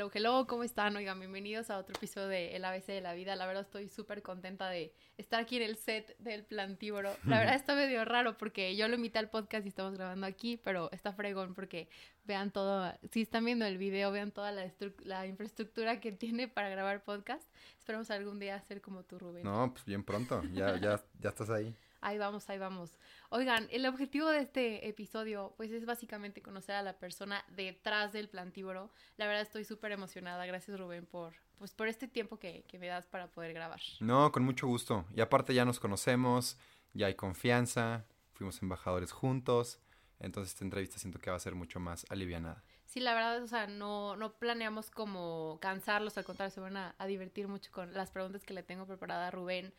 Hello, hello, ¿cómo están? Oigan, bienvenidos a otro episodio de El ABC de la Vida. La verdad estoy súper contenta de estar aquí en el set del Plantívoro. La verdad está medio raro porque yo lo invité al podcast y estamos grabando aquí, pero está fregón porque vean todo, si están viendo el video, vean toda la, la infraestructura que tiene para grabar podcast. Esperamos algún día hacer como tú, Rubén. No, pues bien pronto, ya, ya, ya estás ahí. Ahí vamos, ahí vamos. Oigan, el objetivo de este episodio, pues es básicamente conocer a la persona detrás del plantívoro. La verdad estoy súper emocionada. Gracias, Rubén, por, pues, por este tiempo que, que me das para poder grabar. No, con mucho gusto. Y aparte ya nos conocemos, ya hay confianza, fuimos embajadores juntos. Entonces esta entrevista siento que va a ser mucho más alivianada. Sí, la verdad, o sea, no, no planeamos como cansarlos, al contrario, se van a, a divertir mucho con las preguntas que le tengo preparada a Rubén.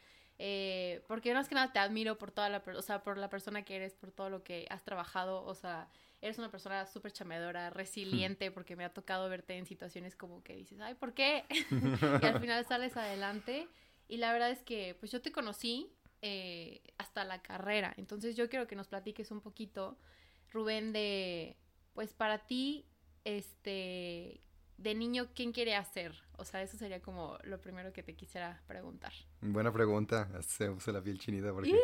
Eh, porque más que nada te admiro por toda la, o sea, por la persona que eres, por todo lo que has trabajado, o sea, eres una persona súper chamedora, resiliente, porque me ha tocado verte en situaciones como que dices, ay, ¿por qué? y al final sales adelante. Y la verdad es que, pues yo te conocí eh, hasta la carrera, entonces yo quiero que nos platiques un poquito, Rubén, de, pues para ti, este, de niño, ¿quién quiere hacer? O sea, eso sería como lo primero que te quisiera preguntar. Buena pregunta, se usa la piel chinita porque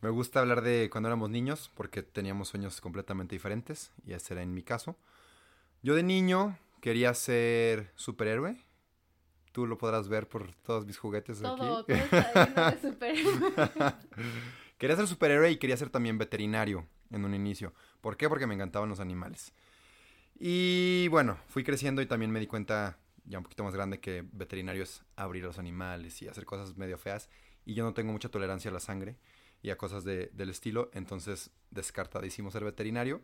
me gusta hablar de cuando éramos niños porque teníamos sueños completamente diferentes y ese era en mi caso. Yo de niño quería ser superhéroe. Tú lo podrás ver por todos mis juguetes todo, aquí. Todo, está de superhéroe. quería ser superhéroe y quería ser también veterinario en un inicio. ¿Por qué? Porque me encantaban los animales. Y bueno, fui creciendo y también me di cuenta, ya un poquito más grande, que veterinario es abrir los animales y hacer cosas medio feas. Y yo no tengo mucha tolerancia a la sangre y a cosas de, del estilo, entonces descartadísimo ser veterinario.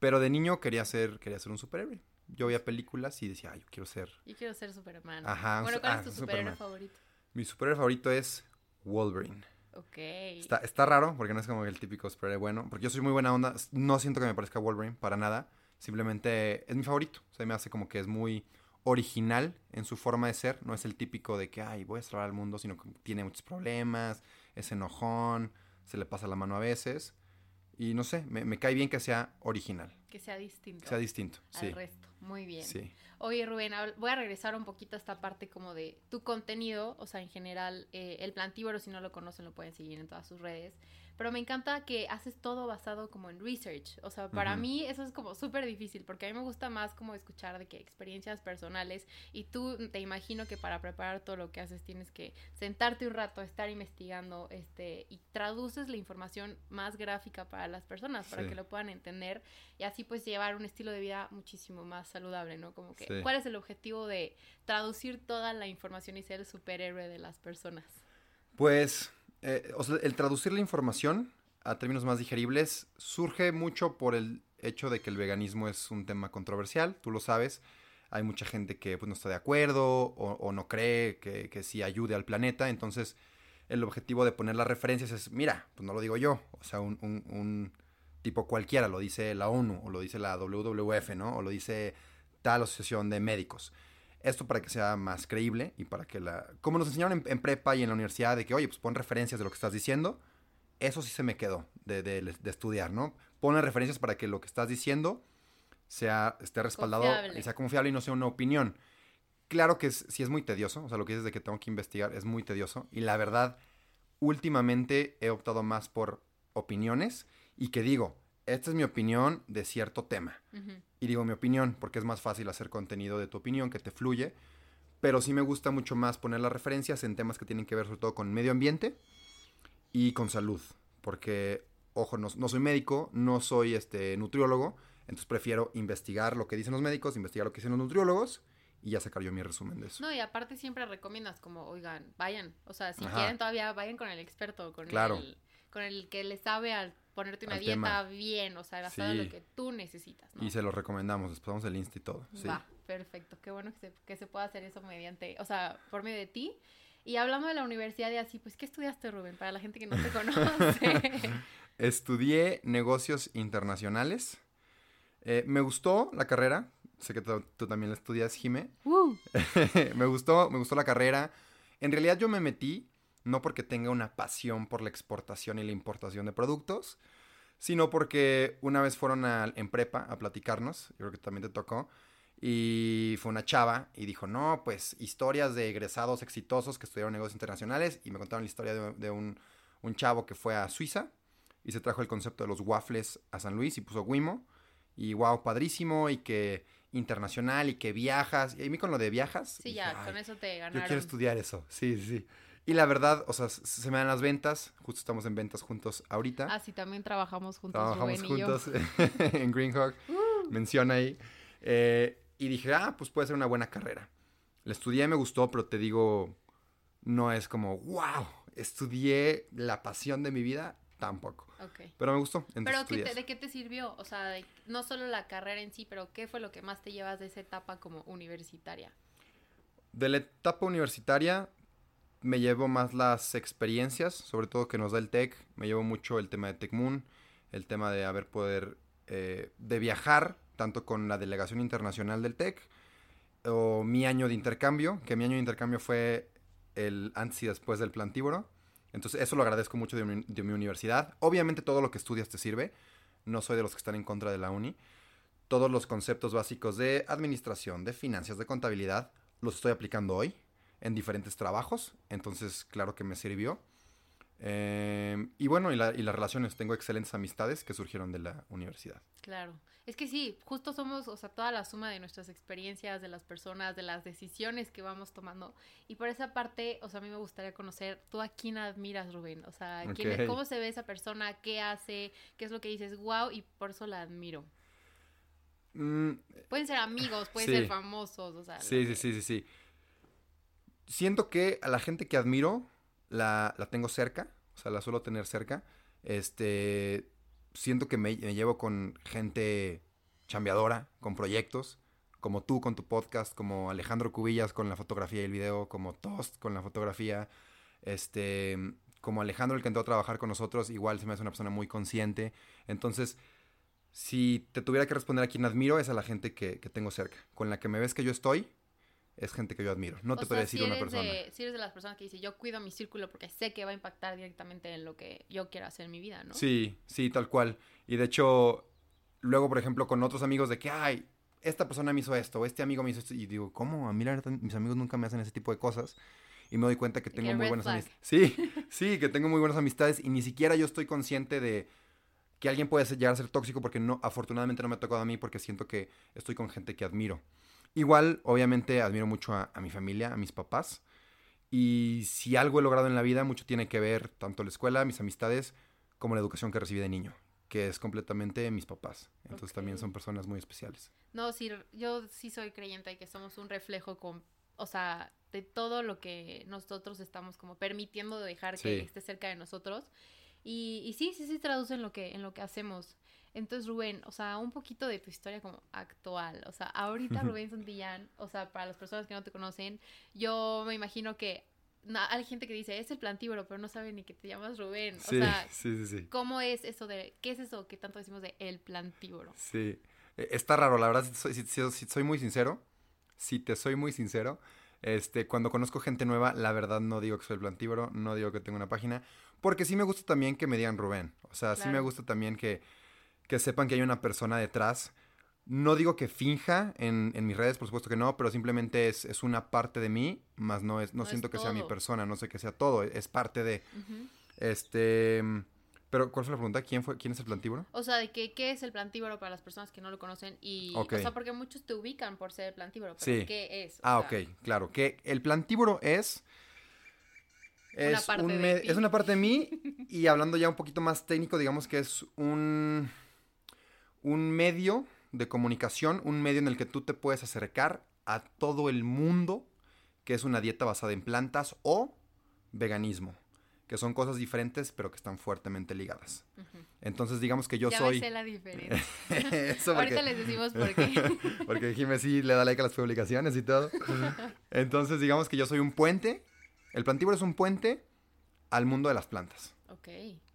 Pero de niño quería ser, quería ser un superhéroe. Yo veía películas y decía, ay, yo quiero ser. Yo quiero ser Superman. Ajá. Bueno, ¿cuál ah, es tu Superman. superhéroe favorito? Mi superhéroe favorito es Wolverine. Ok. Está, está raro porque no es como el típico superhéroe bueno. Porque yo soy muy buena onda. No siento que me parezca Wolverine para nada. Simplemente es mi favorito. O sea, me hace como que es muy original en su forma de ser. No es el típico de que, ay, voy a salvar al mundo, sino que tiene muchos problemas, es enojón, se le pasa la mano a veces. Y no sé, me, me cae bien que sea original. Que sea distinto. Que sea distinto, al sí. resto. Muy bien. Sí. Oye, Rubén, voy a regresar un poquito a esta parte como de tu contenido, o sea, en general, eh, el plantívoro, si no lo conocen, lo pueden seguir en todas sus redes. Pero me encanta que haces todo basado como en research. O sea, para mí eso es como súper difícil, porque a mí me gusta más como escuchar de que experiencias personales. Y tú te imagino que para preparar todo lo que haces tienes que sentarte un rato, estar investigando, este, y traduces la información más gráfica para las personas, para Sí. que lo puedan entender y así pues llevar un estilo de vida muchísimo más saludable, ¿no? Como que, Sí. ¿cuál es el objetivo de traducir toda la información y ser el superhéroe de las personas? Pues, eh, el traducir la información a términos más digeribles surge mucho por el hecho de que el veganismo es un tema controversial, tú lo sabes. Hay mucha gente que pues, no está de acuerdo o, no cree que, que sí ayude al planeta. Entonces, el objetivo de poner las referencias es, mira, pues no lo digo yo. O sea, un, un- un tipo cualquiera, lo dice la ONU o lo dice la WWF, ¿no? O lo dice tal asociación de médicos. Esto para que sea más creíble y para que la... Como nos enseñaron en, en prepa y en la universidad de que, oye, pues pon referencias de lo que estás diciendo. Eso sí se me quedó de, de- de estudiar, ¿no? Pon las referencias para que lo que estás diciendo sea, esté respaldado Confiable. y sea confiable y no sea una opinión. Claro que es- sí es muy tedioso, o sea, lo que dices de que tengo que investigar es muy tedioso. Y la verdad, últimamente he optado más por opiniones y que digo, esta es mi opinión de cierto tema. Y digo mi opinión, porque es más fácil hacer contenido de tu opinión que te fluye. Pero sí me gusta mucho más poner las referencias en temas que tienen que ver sobre todo con medio ambiente y con salud. Porque, ojo, no, no soy médico, no soy este, nutriólogo. Entonces prefiero investigar lo que dicen los médicos, investigar lo que dicen los nutriólogos y ya sacar yo mi resumen de eso. No, y aparte siempre recomiendas como, oigan, vayan, o sea, si Ajá. quieren todavía vayan con el experto, con Claro. el con el que le sabe al ponerte una dieta tema. bien, o sea, basada en Sí. lo que tú necesitas, ¿no? Y se los recomendamos, les pasamos el Insta y todo. Sí. Va, perfecto. Qué bueno que se, que se pueda hacer eso mediante, o sea, por medio de ti. Y hablando de la universidad y así, pues, ¿qué estudiaste, Rubén? Para la gente que no te conoce. Estudié negocios internacionales. Eh, me gustó la carrera. Sé que tú, tú también la estudias, Jime. Uh, me gustó, me gustó la carrera. En realidad yo me metí no porque tenga una pasión por la exportación y la importación de productos, sino porque una vez fueron a- en prepa a platicarnos, yo creo que también te tocó, Y fue una chava y dijo, no, pues historias de egresados exitosos que estudiaron negocios internacionales. Y me contaron la historia de, de un, un chavo que fue a Suiza y se trajo el concepto de los waffles a San Luis y puso Wimo. Y wow, padrísimo y que internacional y que viajas. Y a mí con lo de viajas. Sí, ya, con eso te ganaron. Yo quiero estudiar eso, sí, sí. Y la verdad, o sea, se me dan las ventas. Justo estamos en ventas juntos ahorita. Ah, sí, también trabajamos juntos. Trabajamos Rubén y yo. juntos en Greenhawk. Menciona ahí. Eh, y dije, ah, pues puede ser una buena carrera. La estudié, me gustó, pero te digo, no es como, wow, estudié la pasión de mi vida, tampoco. Ok. Pero me gustó. Pero ¿qué te-. ¿de qué te sirvió? O sea, de- no solo la carrera en sí, pero ¿qué fue lo que más te llevas de esa etapa como universitaria? De la etapa universitaria me llevo más las experiencias, sobre todo que nos da el TEC. Me llevo mucho el tema de TECMUN, el tema de haber poder, eh, de viajar, tanto con la delegación internacional del TEC, o mi año de intercambio, que mi año de intercambio fue el antes y después del plantíboro. Entonces eso lo agradezco mucho de mi, de mi universidad. Obviamente todo lo que estudias te sirve. No soy de los que están en contra de la uni. Todos los conceptos básicos de administración, de finanzas, de contabilidad, los estoy aplicando hoy en diferentes trabajos. Entonces, claro que me sirvió. Eh, y bueno, y, la- y las relaciones. Tengo excelentes amistades que surgieron de la universidad. Claro. Es que sí, justo somos, o sea, toda la suma de nuestras experiencias, de las personas, de las decisiones que vamos tomando. Y por esa parte, o sea, a mí me gustaría conocer, ¿tú a quién admiras, Rubén? O sea, ¿quién es- Ok. ¿cómo se ve esa persona? ¿Qué hace? ¿Qué es lo que dices? Wow, y por eso la admiro. Mm, Pueden ser amigos, pueden Sí. ser famosos, o sea. Sí, sí, sí, sí, sí. Siento que a la gente que admiro la, la tengo cerca, o sea, la suelo tener cerca. Este, siento que me, llevo con gente chambeadora, con proyectos, como tú con tu podcast, como Alejandro Cubillas con la fotografía y el video, como Tost con la fotografía, este, como Alejandro el que entró a trabajar con nosotros, igual se me hace una persona muy consciente. Entonces, si te tuviera que responder a quién admiro, es a la gente que, que tengo cerca. Con la que me ves que yo estoy, es gente que yo admiro. No o te podría decir si una persona. De, si eres de las personas que dice, yo cuido mi círculo porque sé que va a impactar directamente en lo que yo quiero hacer en mi vida, ¿no? Sí, sí, tal cual. Y de hecho, luego, por ejemplo, con otros amigos de que, ay, esta persona me hizo esto, o este amigo me hizo esto, y digo, ¿cómo? A mí la verdad, mis amigos nunca me hacen ese tipo de cosas. Y me doy cuenta que tengo que muy buenas amistades. Sí, sí, que tengo muy buenas amistades y ni siquiera yo estoy consciente de que alguien puede llegar a ser tóxico porque no, afortunadamente no me ha tocado a mí porque siento que estoy con gente que admiro. Igual, obviamente, admiro mucho a, a mi familia, a mis papás. Y si algo he logrado en la vida, mucho tiene que ver tanto la escuela, mis amistades, como la educación que recibí de niño, que es completamente mis papás. Entonces también son personas muy especiales. No, sí, yo sí soy creyente de que somos un reflejo con, o sea, de todo lo que nosotros estamos como permitiendo de dejar que esté cerca de nosotros. Y, y sí, sí, sí traduce en lo que, en lo que hacemos. Entonces, Rubén, o sea, un poquito de tu historia como actual. O sea, ahorita Rubén Santillán, o sea, para las personas que no te conocen, yo me imagino que hay gente que dice, es el plantíboro, pero no sabe ni que te llamas Rubén. Sí, O sea, sí, sí, sí. ¿cómo es eso de, qué es eso que tanto decimos de el plantíboro? Sí. Eh, Está raro, la verdad, si soy, si- si- si soy muy sincero, si te soy muy sincero, este, cuando conozco gente nueva, la verdad no digo que soy el plantíboro, no digo que tengo una página, porque sí me gusta también que me digan Rubén. O sea, sí me gusta también que, que sepan que hay una persona detrás. No digo que finja en, en mis redes, por supuesto que no, pero simplemente es, es una parte de mí, más no es, no, No es siento que sea mi persona, no sé que sea todo, es parte de. Ujú. Este. Pero, ¿cuál fue la pregunta? ¿Quién fue? ¿Quién es el plantíboro? O sea, de que, qué es el plantíboro para las personas que no lo conocen y, Ok. o sea, porque muchos te ubican por ser el plantíboro, pero Sí. ¿qué es? O Ah, sea, ok, claro. Que el plantíboro es. Una Es, parte un de es una parte de mí y hablando ya un poquito más técnico, digamos que es un, un medio de comunicación, un medio en el que tú te puedes acercar a todo el mundo, que es una dieta basada en plantas o veganismo, que son cosas diferentes pero que están fuertemente ligadas. Entonces digamos que yo ya soy... me sé la diferencia. Eso porque- Ahorita les decimos por qué. porque Jimé sí le da like a las publicaciones y todo. Entonces, digamos que yo soy un puente. El plantíboro es un puente al mundo de las plantas. ok.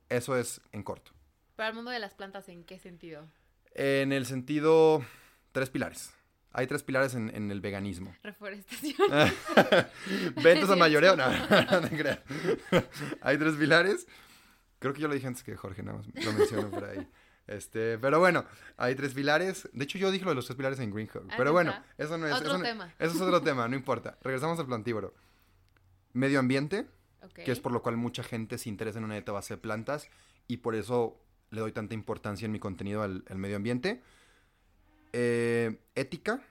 Eso es en corto. Para el mundo de las plantas, ¿en qué sentido? En el sentido, tres pilares. Hay tres pilares en, en el veganismo. Reforestación. Ventas a mayoreo, no, no te creas. Hay tres pilares. Creo que yo lo dije antes que Jorge, nada más lo menciono por ahí. Este, pero bueno, hay tres pilares. De hecho, yo dije lo de los tres pilares en Green Hub. Ah, Pero bueno, eso no es. Otro eso, no- tema. eso es otro tema, no importa. Regresamos al plantívoro. Medio ambiente, Ok. que es por lo cual mucha gente se interesa en una dieta base de plantas y por eso le doy tanta importancia en mi contenido al, al medio ambiente. Eh, ética,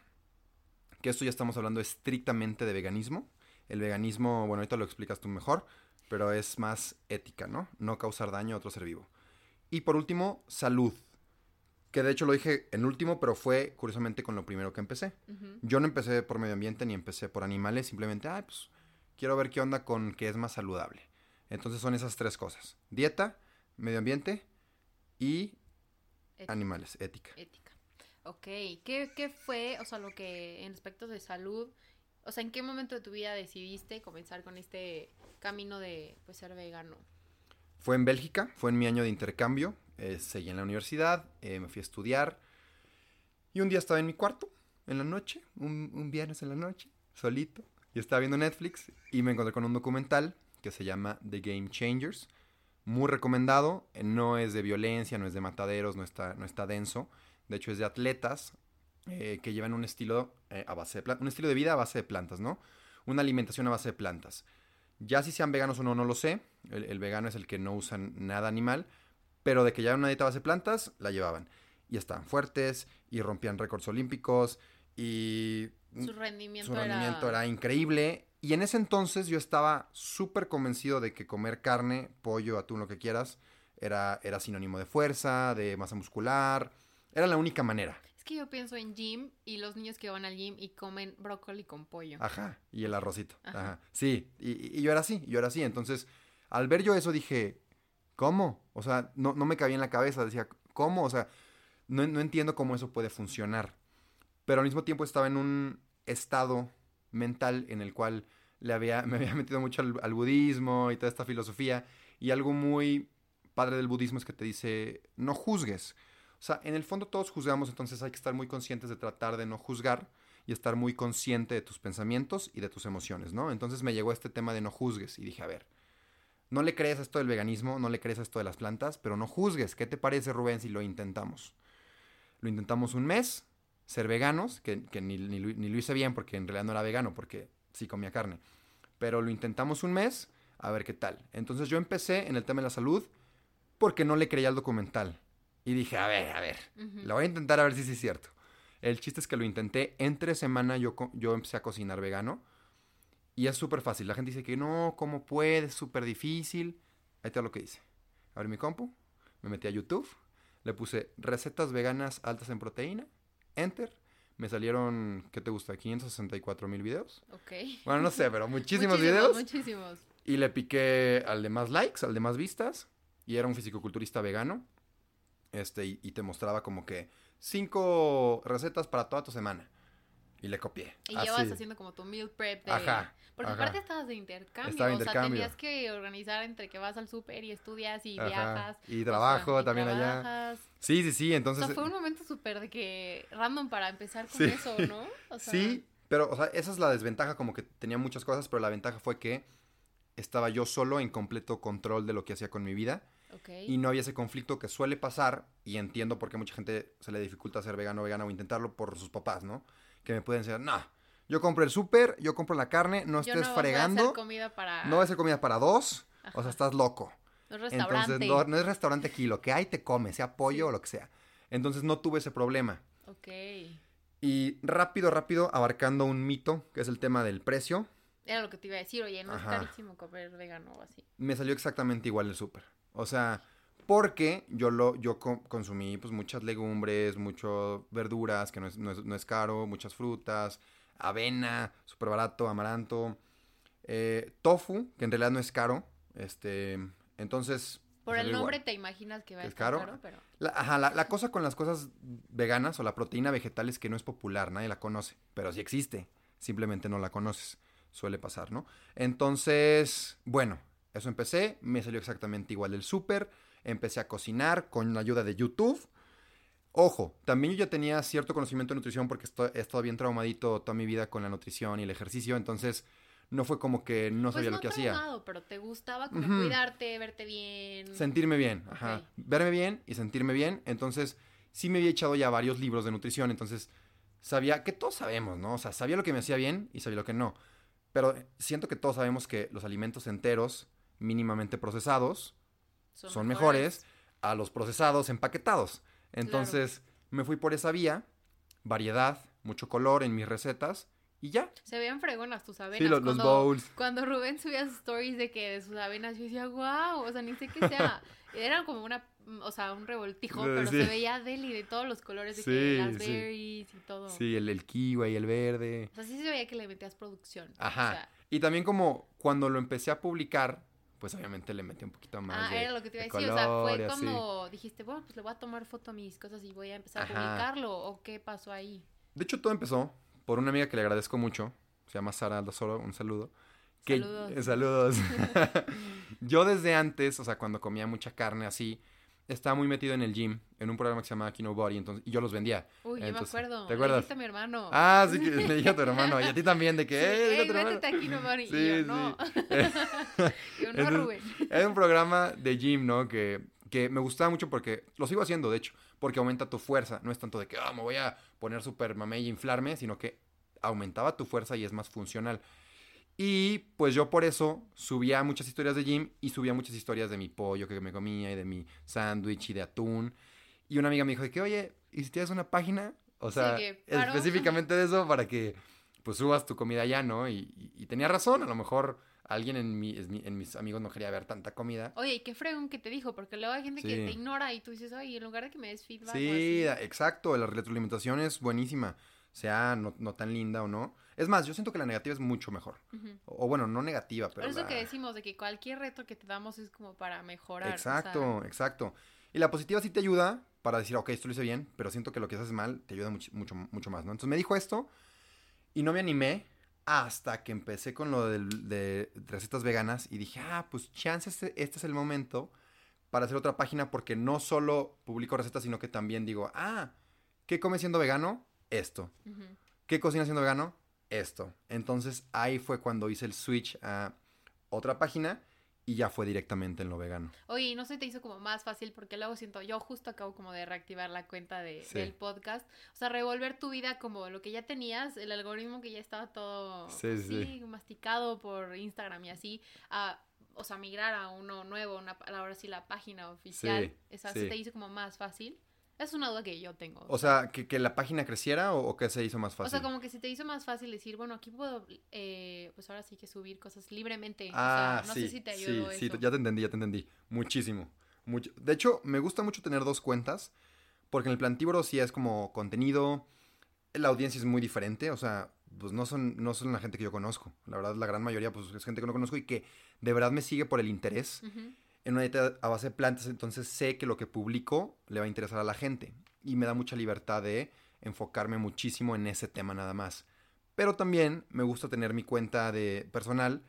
que esto ya estamos hablando estrictamente de veganismo. El veganismo, bueno, ahorita lo explicas tú mejor, pero es más ética, ¿no? No causar daño a otro ser vivo. Y por último, salud, que de hecho lo dije en último, pero fue curiosamente con lo primero que empecé. Yo no empecé por medio ambiente ni empecé por animales, simplemente, ah, pues quiero ver qué onda con qué es más saludable. Entonces son esas tres cosas. Dieta, medio ambiente y Ética. animales, ética. Ética. Ok. ¿Qué, ¿Qué fue, o sea, lo que en aspectos de salud, o sea, en qué momento de tu vida decidiste comenzar con este camino de pues, ser vegano? Fue en Bélgica, fue en mi año de intercambio, eh, seguí en la universidad, eh, me fui a estudiar y un día estaba en mi cuarto, en la noche, un, un viernes en la noche, solito, y estaba viendo Netflix y me encontré con un documental que se llama The Game Changers, muy recomendado, eh, no es de violencia, no es de mataderos, no está, no está denso, de hecho es de atletas eh, que llevan un estilo eh, a base de un estilo de vida a base de plantas, ¿no? Una alimentación a base de plantas. Ya si sean veganos o no, no lo sé. El, el vegano es el que no usan nada animal. Pero de que llevaban una dieta a base de plantas, la llevaban. Y estaban fuertes, y rompían récords olímpicos, y Su rendimiento, su rendimiento era... era increíble. Y en ese entonces yo estaba súper convencido de que comer carne, pollo, atún, lo que quieras, era, era sinónimo de fuerza, de masa muscular. Era la única manera. Es que yo pienso en gym y los niños que van al gym y comen brócoli con pollo. Ajá, y el arrocito. Ajá. Ajá. Sí, y, y yo era así, yo era así. Entonces, al ver yo eso dije, ¿cómo? O sea, no, no me cabía en la cabeza. Decía, ¿cómo? O sea, no, no entiendo cómo eso puede funcionar. Pero al mismo tiempo estaba en un estado mental en el cual le había, me había metido mucho al, budismo y toda esta filosofía. Y algo muy padre del budismo es que te dice, no juzgues. O sea, en el fondo todos juzgamos, entonces hay que estar muy conscientes de tratar de no juzgar y estar muy consciente de tus pensamientos y de tus emociones, ¿no? Entonces me llegó este tema de no juzgues y dije, a ver, no le crees a esto del veganismo, no le crees a esto de las plantas, pero no juzgues. ¿Qué te parece, Rubén, si lo intentamos? Lo intentamos un mes, ser veganos, que, que ni, ni lo- ni lo hice bien porque en realidad no era vegano, porque sí comía carne. Pero lo intentamos un mes, a ver qué tal. Entonces yo empecé en el tema de la salud porque no le creía al documental. Y dije, a ver, a ver, Ujú. la voy a intentar a ver si sí es cierto. El chiste es que lo intenté. Entre semana yo, yo empecé a cocinar vegano. Y es súper fácil. La gente dice que no, ¿cómo puedes? Súper difícil. Ahí está lo que hice. Abrí mi compu, me metí a YouTube, le puse recetas veganas altas en proteína, enter. Me salieron, ¿qué te gusta? 564 mil videos. Ok. Bueno, no sé, pero muchísimos, videos. Muchísimos. Y le piqué al de más likes, al de más vistas. Y era un fisicoculturista vegano. Este, y, y te mostraba como que cinco recetas para toda tu semana. Y le copié. Y así. llevas haciendo como tu meal prep de... Ajá, Porque ajá. aparte estabas de intercambio. Estaba de O sea, intercambio. tenías que organizar entre que vas al súper y estudias y Ajá, viajas. y o trabajo sea, y también allá. Sí, sí, sí. O Entonces. sea, fue un momento súper de que random para empezar con Sí. eso, ¿no? O sea, Sí, pero, o sea, esa es la desventaja, como que tenía muchas cosas, pero la ventaja fue que estaba yo solo en completo control de lo que hacía con mi vida. Ok. y no había ese conflicto que suele pasar y entiendo por qué mucha gente se le dificulta ser vegano o vegana o intentarlo por sus papás, ¿no? Que me pueden decir, no, yo compro el súper, yo compro la carne, no Yo estés no voy a fregando, hacer comida para... no va a ser comida para dos, o sea, estás loco. No es restaurante. Entonces, no, no es restaurante aquí, lo que hay te come, sea pollo Sí. o lo que sea. Entonces no tuve ese problema. Ok. Y rápido, rápido, abarcando un mito, que es el tema del precio, Era lo que te iba a decir, oye, no Ajá. es carísimo comer vegano o así. me salió exactamente igual el súper. O sea, porque yo lo yo co- consumí pues muchas legumbres, muchas verduras, que no es, no es- no es caro, muchas frutas, avena, súper barato, amaranto, eh, tofu, que en realidad no es caro. Este, entonces... Por el salió nombre igual. te imaginas que va a ¿Es estar caro? caro, pero... La, ajá, la, la cosa con las cosas veganas o la proteína vegetal es que no es popular, nadie la conoce, pero sí existe, simplemente no la conoces, suele pasar, ¿no? Entonces, bueno, eso empecé, me salió exactamente igual el súper, empecé a cocinar con la ayuda de YouTube. Ojo, también yo ya tenía cierto conocimiento de nutrición porque esto- he estado bien traumadito toda mi vida con la nutrición y el ejercicio, entonces no fue como que no Pues sabía no lo que hacía. traumado, pero te gustaba como Ujú. cuidarte, verte bien. Sentirme bien, ajá. Verme bien y sentirme bien. Entonces, sí me había echado ya varios libros de nutrición. Entonces, sabía que todos sabemos, ¿no? O sea, sabía lo que me hacía bien y sabía lo que no. Pero siento que todos sabemos que los alimentos enteros, mínimamente procesados, son, mejores. a los procesados empaquetados. Entonces, me fui por esa vía. Variedad, mucho color en mis recetas y ya. Se veían fregonas tus avenas. Sí, los, los cuando, bowls. Cuando Rubén subía sus stories de que de sus avenas, yo decía, wow, o sea, ni sé qué sea. Eran como una, mm, o sea, un revoltijo, Sí. pero se veía deli de todos los colores, de Sí, que las berries y todo. Sí, el, el kiwi, el verde. O sea, sí se veía que le metías producción. Ajá. O sea, Y también como cuando lo empecé a publicar, pues obviamente le metí un poquito más ah, de, era lo que te iba a de decir. o sea, fue cuando dijiste, bueno, pues le voy a tomar foto a mis cosas y voy a empezar a publicarlo. ¿O qué pasó ahí? De hecho, todo empezó por una amiga que le agradezco mucho. Se llama Sara Aldosoro, un saludo. Que, Saludos. eh, saludos. Yo desde antes, o sea, cuando comía mucha carne así, estaba muy metido en el gym, en un programa que se llamaba Kino Body, entonces, y yo los vendía. Uy, yo me Entonces, acuerdo. ¿te Le acuerdas? dijiste a mi hermano. Ah, sí que le dije a tu hermano, y a ti también, de que, Sí, "Eh, dile a "Ey, tu hermano". métete aquí, no, Mari. Sí, y yo, sí. no. yo, no, Entonces, Rubén. Es un programa de gym, ¿no? Que, que me gustaba mucho porque lo sigo haciendo, de hecho, porque aumenta tu fuerza. No es tanto de que ah, me voy a poner súper mamey y inflarme, sino que aumentaba tu fuerza y es más funcional. Y pues yo por eso subía muchas historias de gym y subía muchas historias de mi pollo que me comía y de mi sándwich y de atún. Y una amiga me dijo de que, oye, ¿y si tienes una página? O sea, específicamente de eso para que pues subas tu comida ya, ¿no? Y, y- y tenía razón, a lo mejor alguien en, mi, en mi- en mis amigos no quería ver tanta comida. Oye, ¿y qué fregón que te dijo? Porque luego hay gente que te ignora y tú dices, oye, en lugar de que me des feedback. o Sí, así". exacto, la retroalimentación es buenísima, sea no, no tan linda o no. Es más, yo siento que la negativa es mucho mejor. O, o bueno, no negativa, pero... Por eso la- que decimos de que cualquier reto que te damos es como para mejorar. o Exacto, sea, exacto. Y la positiva sí te ayuda para decir, ok, esto lo hice bien, pero siento que lo que haces mal te ayuda mucho, mucho, mucho más, ¿no? Entonces me dijo esto y no me animé hasta que empecé con lo de recetas veganas y dije, ah, pues chance este, este es el momento para hacer otra página porque no solo publico recetas, sino que también digo, ah, ¿qué come siendo vegano? Esto. ¿Qué cocina siendo vegano? Esto. Entonces ahí fue cuando hice el switch a otra página y ya fue directamente en lo vegano. Oye, ¿y no se te hizo como más fácil? Porque luego siento, yo justo acabo como de reactivar la cuenta de, Sí. del podcast. O sea, revolver tu vida como lo que ya tenías, el algoritmo que ya estaba todo Sí, sí. sí, masticado por Instagram y así, a, o sea, migrar a uno nuevo, una, ahora sí la página oficial. Sí, Esa se te hizo como más fácil. Es una duda que yo tengo. O sea, que, que la página creciera o, o que se hizo más fácil. O sea, como que se te hizo más fácil decir, bueno, aquí puedo, eh, pues ahora sí que subir cosas libremente. ah, o sea, no sí, sé si te ayudó sí, sí, eso. ya te entendí, ya te entendí. Muchísimo. Mucho. De hecho, me gusta mucho tener dos cuentas, porque en el plantívoro sí es como contenido, la audiencia es muy diferente, o sea, pues no son, no son la gente que yo conozco. La verdad, la gran mayoría pues es gente que no conozco y que de verdad me sigue por el interés. Ujú. En una dieta a base de plantas, entonces sé que lo que publico le va a interesar a la gente y me da mucha libertad de enfocarme muchísimo en ese tema nada más. Pero también me gusta tener mi cuenta de personal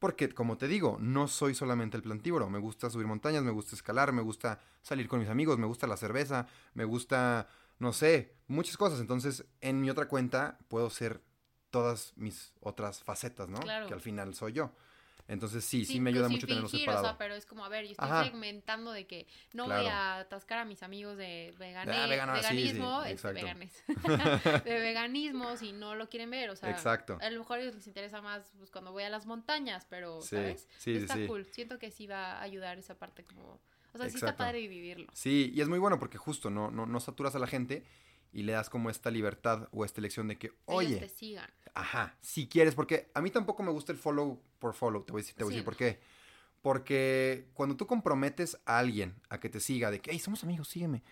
porque, como te digo, no soy solamente el plantívoro. Me gusta subir montañas, me gusta escalar, me gusta salir con mis amigos, me gusta la cerveza, me gusta, no sé, muchas cosas. Entonces, en mi otra cuenta puedo ser todas mis otras facetas, ¿no? Claro. Que al final soy yo. Entonces, sí, sí, Sin- me ayuda mucho tenerlo fingir, separado. O sea, pero es como, a ver, yo estoy Ajá. segmentando de que no Claro. voy a atascar a mis amigos de vegane- Ah, vegano, sí, sí, veganismo, este, exacto. veganes. de veganismo si no lo quieren ver, o sea, Exacto. a lo mejor a ellos les interesa más pues, cuando voy a las montañas, pero, Sí, ¿sabes? sí, sí, está sí. cool, siento que sí va a ayudar esa parte como, o sea, sí está Exacto. padre vivirlo. Sí, y es muy bueno porque justo no, no, no saturas a la gente y le das como esta libertad o esta elección de que, Ellos te oye, sigan. ajá, si quieres, porque a mí tampoco me gusta el follow por follow, te voy a decir, te voy a Sí. decir por qué. Porque cuando tú comprometes a alguien a que te siga, de que, hey, somos amigos, sígueme,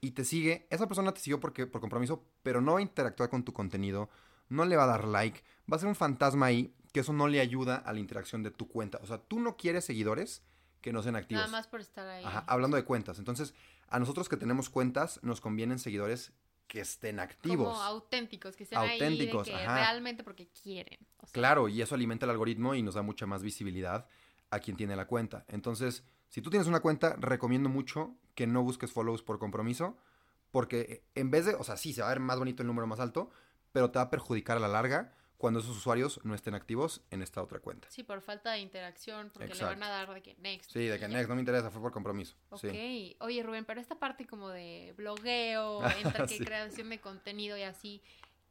y te sigue, esa persona te siguió porque, por compromiso, pero no va a interactuar con tu contenido, no le va a dar like, va a ser un fantasma ahí, que eso no le ayuda a la interacción de tu cuenta. O sea, tú no quieres seguidores que no sean activos. Nada más por estar ahí. Ajá, hablando de cuentas. Entonces, a nosotros que tenemos cuentas, nos convienen seguidores que estén activos. Como auténticos, que estén Auténticos, ahí de que ajá. realmente porque quieren. o sea, Claro, y eso alimenta el algoritmo y nos da mucha más visibilidad a quien tiene la cuenta. Entonces, si tú tienes una cuenta, recomiendo mucho que no busques follows por compromiso, porque en vez de, o sea, sí, se va a ver más bonito el número más alto, pero te va a perjudicar a la larga cuando esos usuarios no estén activos en esta otra cuenta. Sí, por falta de interacción, porque le van a dar de que next. Sí, de que next, no me interesa, fue por compromiso. Ok, Sí. oye Rubén, pero esta parte como de blogueo, entre que Sí. creación de contenido y así,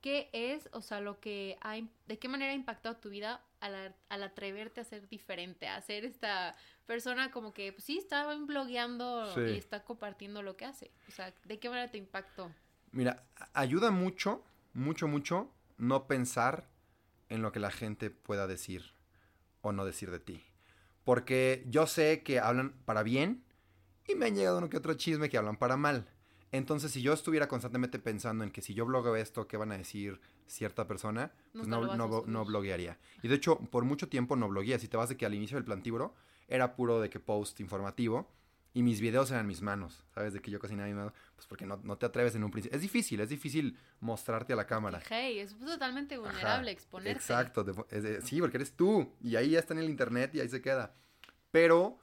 ¿qué es, o sea, lo que ha, de qué manera ha impactado tu vida al, atreverte a ser diferente, a ser esta persona como que, pues sí, está blogueando Sí. y está compartiendo lo que hace? O sea, ¿de qué manera te impactó? Mira, ayuda mucho, mucho, mucho no pensar en lo que la gente pueda decir o no decir de ti. Porque yo sé que hablan para bien y me han llegado uno que otro chisme que hablan para mal. Entonces, si yo estuviera constantemente pensando en que si yo blogueo esto, ¿qué van a decir cierta persona? Pues no, no, no bloguearía. Y de hecho, por mucho tiempo no blogueé. Si te vas de que al inicio del plantibro era puro de que post informativo y mis videos eran mis manos, ¿sabes? De que yo cocinaba mis manos, pues porque no, no te atreves en un principio. Es difícil, es difícil mostrarte a la cámara. Hey, es totalmente Ajá, vulnerable exponerte. Exacto, te- es de- sí, porque eres tú y ahí ya está en el internet y ahí se queda. Pero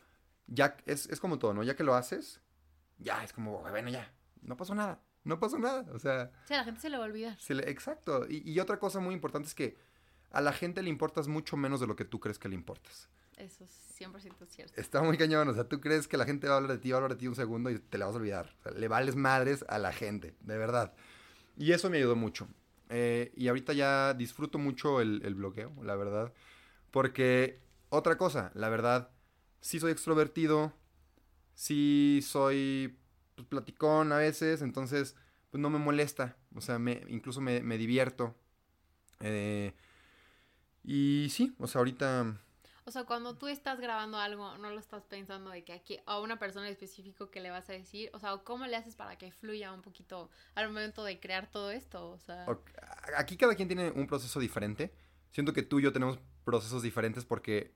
ya es, es como todo, ¿no? Ya que lo haces, ya es como, bueno, ya, no pasó nada, no pasó nada. O sea, Sí, a la gente se le va a olvidar. se le- exacto. Y, y otra cosa muy importante es que a la gente le importas mucho menos de lo que tú crees que le importas. Eso es 100% cierto. Está muy cañón, o sea, tú crees que la gente va a hablar de ti, va a hablar de ti un segundo y te la vas a olvidar. O sea, le vales madres a la gente, de verdad. Y eso me ayudó mucho. Eh, y ahorita ya disfruto mucho el, blogueo, la verdad. Porque, otra cosa, la verdad, sí soy extrovertido, sí soy pues, platicón a veces, entonces, pues no me molesta. O sea, me, incluso me, me divierto. Eh, y sí, o sea, ahorita... O sea, cuando tú estás grabando algo, no lo estás pensando de que aquí a una persona en específico que le vas a decir, o sea, ¿cómo le haces para que fluya un poquito al momento de crear todo esto? O sea, Ok, Aquí cada quien tiene un proceso diferente. Siento que tú y yo tenemos procesos diferentes porque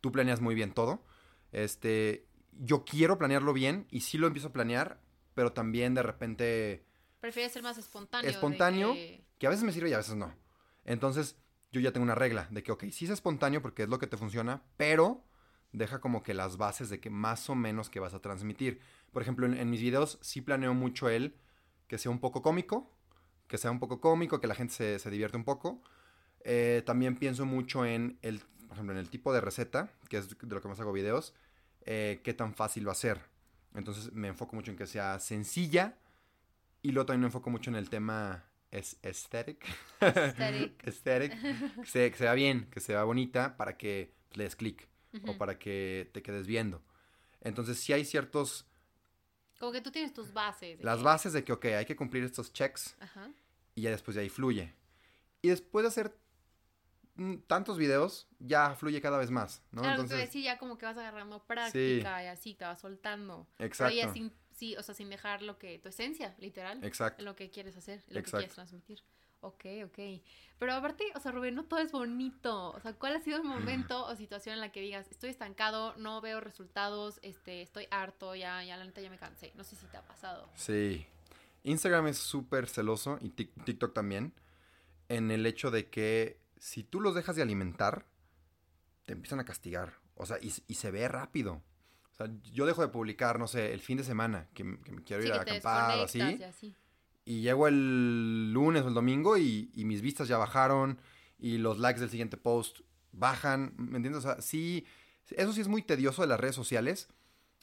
tú planeas muy bien todo. Este, yo quiero planearlo bien y sí lo empiezo a planear, pero también de repente prefieres ser más espontáneo. Espontáneo. que- que a veces me sirve y a veces no. Entonces, yo ya tengo una regla de que, ok, sí es espontáneo porque es lo que te funciona, pero deja como que las bases de que más o menos que vas a transmitir. Por ejemplo, en, mis videos sí planeo mucho el que sea un poco cómico, que sea un poco cómico, que la gente se, se divierte un poco. Eh, también pienso mucho en el, por ejemplo, en el tipo de receta, que es de lo que más hago videos, eh, qué tan fácil va a ser. Entonces me enfoco mucho en que sea sencilla y luego también me enfoco mucho en el tema es aesthetic. Aesthetic. aesthetic. Que se, que se vea bien, que se vea bonita para que le des clic o Ujú. para que te quedes viendo. Entonces sí hay ciertos, Como que tú tienes tus bases. las que- bases de que, ok, hay que cumplir estos checks Ajá. y ya después de ahí fluye. Y después de hacer mm, tantos videos, ya fluye cada vez más, ¿no? Claro, Entonces, que sí, ya como que vas agarrando práctica y así te vas soltando. exacto, Pero ya sin, sí, o sea, sin dejar lo que, tu esencia, literal. exacto. lo que quieres hacer, lo Exacto. que quieres transmitir. Ok, ok. Pero aparte, o sea, Rubén, no todo es bonito. O sea, ¿cuál ha sido el momento o situación en la que digas, estoy estancado, no veo resultados, este, estoy harto, ya, ya la neta ya me cansé? No sé si te ha pasado. Sí. Instagram es súper celoso y Tik- TikTok también en el hecho de que si tú los dejas de alimentar, te empiezan a castigar. O sea, y, y se ve rápido. O sea, yo dejo de publicar, no sé, el fin de semana, que, me quiero Sí, ir a acampar o así. y así. Y llego el lunes o el domingo y, y mis vistas ya bajaron y los likes del siguiente post bajan, ¿me entiendes? O sea, sí, eso sí es muy tedioso de las redes sociales,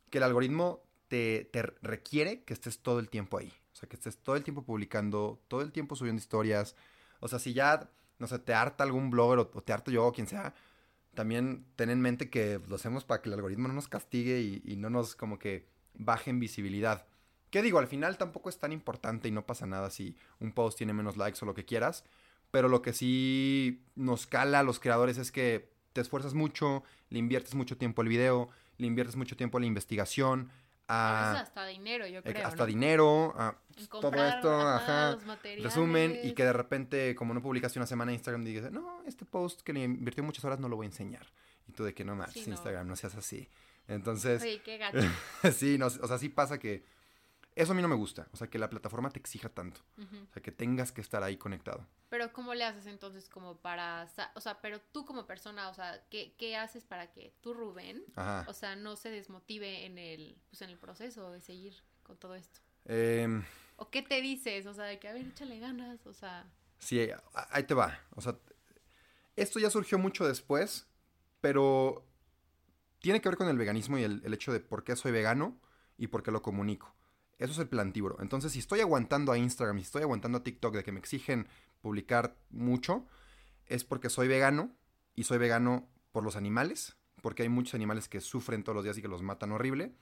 que el algoritmo te, te requiere que estés todo el tiempo ahí. O sea, que estés todo el tiempo publicando, todo el tiempo subiendo historias. O sea, si ya, no sé, te harta algún blogger o, o te harto yo o quien sea, también ten en mente que lo hacemos para que el algoritmo no nos castigue y, no nos como que baje en visibilidad. ¿Qué digo? Al final tampoco es tan importante y no pasa nada si un post tiene menos likes o lo que quieras. Pero lo que sí nos cala a los creadores es que te esfuerzas mucho, le inviertes mucho tiempo al video, le inviertes mucho tiempo a la investigación, A hasta dinero, yo creo. hasta ¿no? dinero, a todo esto, ajá, resumen y que de repente como no publicaste una semana en Instagram digas, no, este post que le invirtió muchas horas no lo voy a enseñar. Y tú de que no más, Sí, no. Instagram, no seas así. Entonces, Oye, qué gacho. sí, no, o sea, sí pasa que eso a mí no me gusta, o sea, que la plataforma te exija tanto, o sea, que tengas que estar ahí conectado. Pero ¿cómo le haces entonces como para, o sea, pero tú como persona, o sea, ¿qué, qué haces para que tú, Rubén, Ajá. o sea, no se desmotive en el, pues en el proceso de seguir con todo esto? Em, ¿O qué te dices? O sea, de que, a ver, échale ganas, o sea, sí, ahí te va. O sea, Esto ya surgió mucho después, pero tiene que ver con el veganismo y el, el hecho de por qué soy vegano y por qué lo comunico. Eso es el plantívoro. Entonces, si estoy aguantando a Instagram, si estoy aguantando a TikTok de que me exigen publicar mucho, es porque soy vegano y soy vegano por los animales, porque hay muchos animales que sufren todos los días y que los matan horrible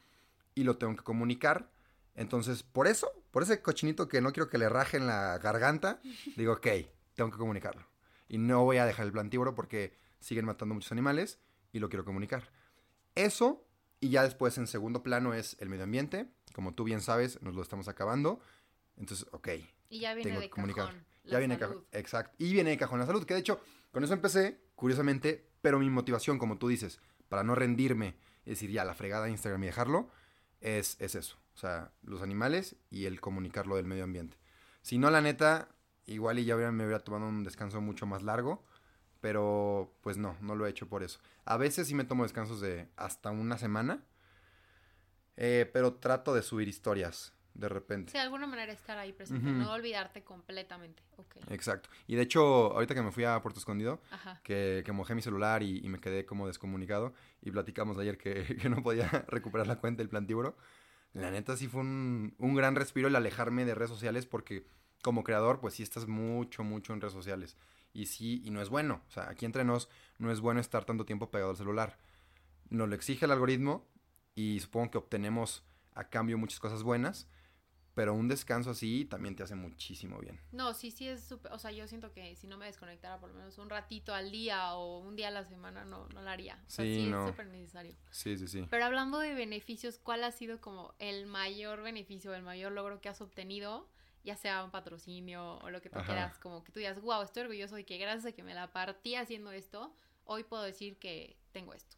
y lo tengo que comunicar. Entonces, por eso, por ese cochinito que no quiero que le rajen la garganta, digo, ok, tengo que comunicarlo. Y no voy a dejar el plantívoro porque siguen matando muchos animales y lo quiero comunicar. Eso, y ya después en segundo plano es el medio ambiente. Como tú bien sabes, nos lo estamos acabando. Entonces, ok. Y ya viene tengo de que comunicar. cajón. Ya la viene de salud. cajón. Exacto. Y viene de cajón la salud. Que de hecho, con eso empecé, curiosamente, pero mi motivación, como tú dices, para no rendirme y decir ya la fregada de Instagram y dejarlo, es, es eso. O sea, los animales y el comunicarlo del medio ambiente. Si no, la neta, igual y ya me hubiera tomado un descanso mucho más largo. Pero pues no, no lo he hecho por eso. A veces sí me tomo descansos de hasta una semana. Eh, pero trato de subir historias de repente. Sí, de alguna manera estar ahí presente, Ujú. no olvidarte completamente. Ok. Exacto. Y de hecho, ahorita que me fui a Puerto Escondido, Ajá. que, que mojé mi celular y, y me quedé como descomunicado, y platicamos ayer que, que no podía recuperar la cuenta del plantívoro, la neta sí fue un, un gran respiro el alejarme de redes sociales porque como creador, pues sí estás mucho, mucho en redes sociales. Y sí, y no es bueno. O sea, aquí entre nos, no es bueno estar tanto tiempo pegado al celular. Nos lo exige el algoritmo y supongo que obtenemos a cambio muchas cosas buenas, pero un descanso así también te hace muchísimo bien. No, sí, sí es súper, o sea, yo siento que si no me desconectara por lo menos un ratito al día o un día a la semana, no, no lo haría. O sea, Sí, sí, no. es súper necesario. Sí, sí, sí. Pero hablando de beneficios, ¿cuál ha sido como el mayor beneficio, el mayor logro que has obtenido? Ya sea un patrocinio o lo que tú Ajá. quieras, como que tú digas, wow, estoy orgulloso de que gracias a que me la partí haciendo esto, hoy puedo decir que tengo esto.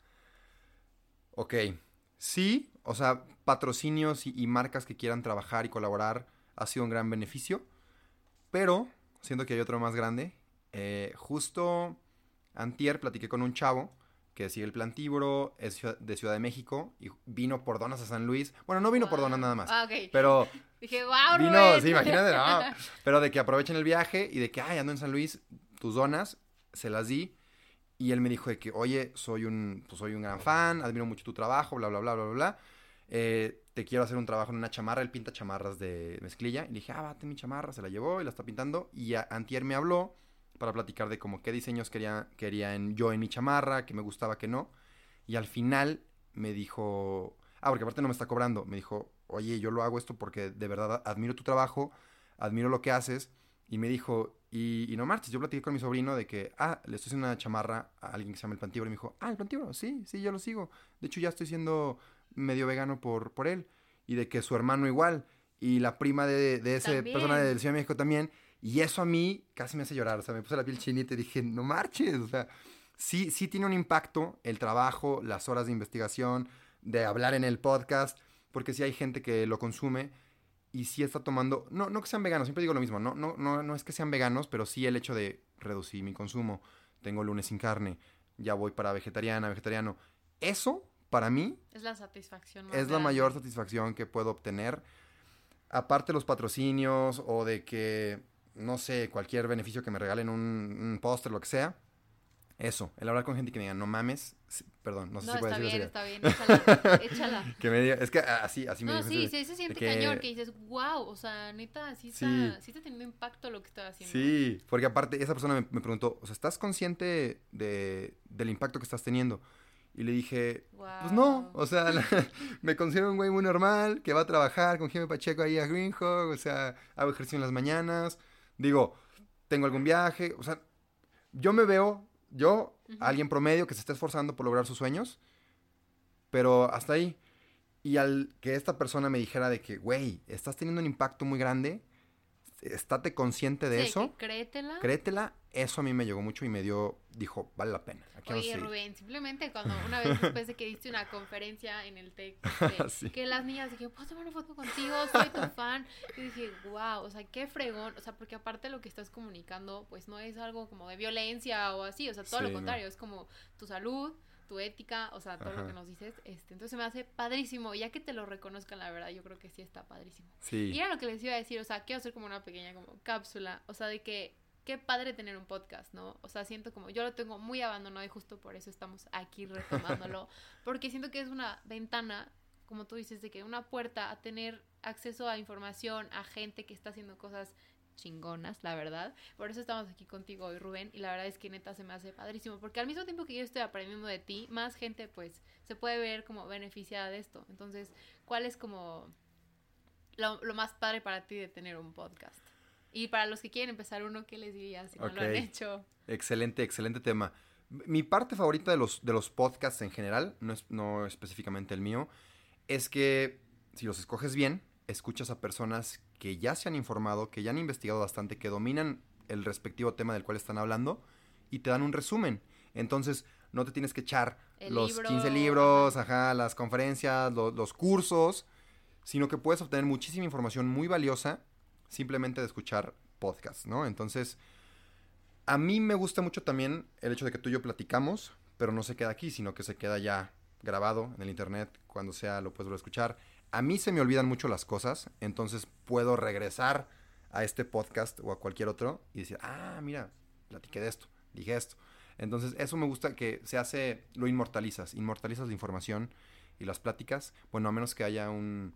Ok. Sí, o sea, patrocinios y, y marcas que quieran trabajar y colaborar ha sido un gran beneficio. Pero siento que hay otro más grande. Eh, justo antier platiqué con un chavo que sigue el plantívoro, es de Ciudad de México y vino por donas a San Luis. Bueno, no vino por donas nada más. Ah. Pero Dije, wow, vino, sí, imagínate, no. Pero de que aprovechen el viaje y de que, ay, ando en San Luis, tus donas, se las di. Y él me dijo de que, oye, soy un, pues soy un gran fan, admiro mucho tu trabajo, bla, bla, bla, bla, bla. Eh, te quiero hacer un trabajo en una chamarra, él pinta chamarras de mezclilla. Y le dije, ah, bate mi chamarra, se la llevó y la está pintando. Y antier me habló para platicar de como qué diseños quería, quería en, yo en mi chamarra, que me gustaba, que no. Y al final me dijo, ah, porque aparte no me está cobrando, me dijo, oye, yo lo hago esto porque de verdad admiro tu trabajo, admiro lo que haces. Y me dijo, y, y no marches, yo platiqué con mi sobrino de que, ah, le estoy haciendo una chamarra a alguien que se llama el Plantívoro. Y me dijo, ah, el Plantívoro, sí, sí, yo lo sigo. De hecho, ya estoy siendo medio vegano por, por él. Y de que su hermano igual. Y la prima de, de esa persona del Ciudad de México también. Y eso a mí casi me hace llorar. O sea, me puse la piel chinita y dije, no marches. O sea, sí, sí tiene un impacto el trabajo, las horas de investigación, de hablar en el podcast. Porque sí hay gente que lo consume y sí está tomando, no, no que sean veganos, siempre digo lo mismo, no, no, no, no es que sean veganos, pero sí el hecho de reducir mi consumo. Tengo lunes sin carne, ya voy para vegetariana, vegetariano. Eso, para mí, Es la satisfacción más es la mayor satisfacción que puedo obtener. Aparte los patrocinios o de que, no sé, cualquier beneficio que me regalen un, un póster, lo que sea. Eso, el hablar con gente que me diga, no mames, sí, perdón, no sé No, si puedo está decir bien, eso. está bien, échala, échala. Que me diga, es que ah, así, así me No, sí, ese- sí, se siente que- cañón que dices, wow, o sea, neta, sí está, Sí. sí. está teniendo impacto lo que estoy haciendo. Sí, porque aparte esa persona me, me preguntó, o sea, ¿estás consciente de, del impacto que estás teniendo? Y le dije, pues no, o sea, me considero un güey muy normal, que va a trabajar con Jimmy Pacheco ahí a Greenhog, o sea, hago ejercicio en las mañanas, digo, tengo algún viaje, o sea, yo me veo, yo, alguien promedio que se está esforzando por lograr sus sueños, pero hasta ahí. Y al que esta persona me dijera de que, güey, estás teniendo un impacto muy grande, estate consciente de Sí, eso, créetela. créetela, eso a mí me llegó mucho y me dio, dijo, vale la pena. Aquí Oye, seguir". Rubén, simplemente cuando una vez después de que diste una conferencia en el TEC, este, Sí. que las niñas dijeron, ¿puedo tomar una foto contigo? Soy tu fan. Y dije, wow, o sea, qué fregón. O sea, porque aparte lo que estás comunicando, pues no es algo como de violencia o así. O sea, todo Sí, lo no. contrario, es como tu salud, tu ética, o sea, todo lo que nos dices. Este, entonces me hace padrísimo. Ya que te lo reconozcan, la verdad, yo creo que sí está padrísimo. Sí. Y era lo que les iba a decir, o sea, quiero hacer como una pequeña como cápsula, o sea, de que, qué padre tener un podcast, ¿no? O sea, siento como, yo lo tengo muy abandonado y justo por eso estamos aquí retomándolo, porque siento que es una ventana, como tú dices, de que una puerta a tener acceso a información, a gente que está haciendo cosas chingonas, la verdad. Por eso estamos aquí contigo hoy, Rubén, y la verdad es que neta se me hace padrísimo, porque al mismo tiempo que yo estoy aprendiendo de ti, más gente pues se puede ver como beneficiada de esto. Entonces, ¿cuál es como lo, más padre para ti de tener un podcast? Y para los que quieren empezar uno, ¿qué les dirías si no lo han hecho? Excelente, excelente tema. Mi parte favorita de los, de los podcasts en general, no, es, no específicamente el mío, es que si los escoges bien, escuchas a personas que ya se han informado, que ya han investigado bastante, que dominan el respectivo tema del cual están hablando y te dan un resumen. Entonces, no te tienes que echar los 15 libros, ajá, las conferencias, los cursos, sino que puedes obtener muchísima información muy valiosa simplemente de escuchar podcasts, ¿no? Entonces, a mí me gusta mucho también el hecho de que tú y yo platicamos, pero no se queda aquí, sino que se queda ya grabado en el internet, cuando sea lo puedes volver a escuchar. A mí se me olvidan mucho las cosas, entonces puedo regresar a este podcast o a cualquier otro y decir, ah, mira, platiqué de esto, dije esto. Entonces, eso me gusta que se hace, lo inmortalizas, inmortalizas la información y las pláticas. Bueno, a menos que haya un,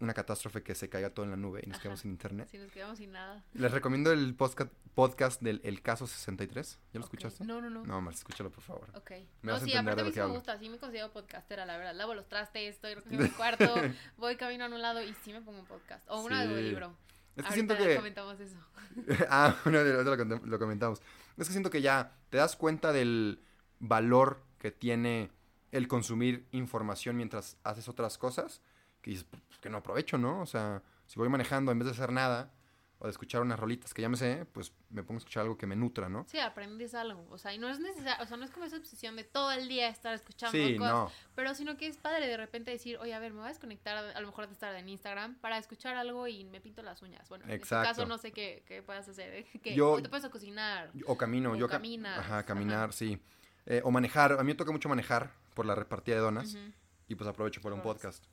una catástrofe que se caiga todo en la nube y nos quedamos sin internet. Sí, nos quedamos sin nada. Les recomiendo el podcast, podcast del El Caso 63. ¿Ya lo escuchaste? No, no, no. No, más escúchalo, por favor. Ok. Me no, sí, aparte a mí me gusta. Sí me considero podcastera, la verdad. Lavo los trastes, estoy en mi cuarto, voy camino a un lado y sí me pongo un podcast. O un libro. Es que siento que... comentamos eso. ah, una de lo, lo comentamos. Es que siento que ya te das cuenta del valor que tiene el consumir información mientras haces otras cosas que dices, pues, que no aprovecho, ¿no? O sea, si voy manejando en vez de hacer nada o de escuchar unas rolitas que ya me sé, pues me pongo a escuchar algo que me nutra, ¿no? Sí, aprendes algo. O sea, y no es necesario, o sea, no es como esa obsesión de todo el día estar escuchando sí, cosas, no. pero sino que es padre de repente decir, oye, a ver, me voy a desconectar a, lo mejor de estar en Instagram para escuchar algo y me pinto las uñas. Bueno, en este caso no sé qué, qué puedas hacer, ¿eh? que yo, te puedes cocinar. O camino, yo camino. Ajá, caminar, sí. Eh, o manejar, a mí me toca mucho manejar por la repartida de donas y pues aprovecho por un podcast.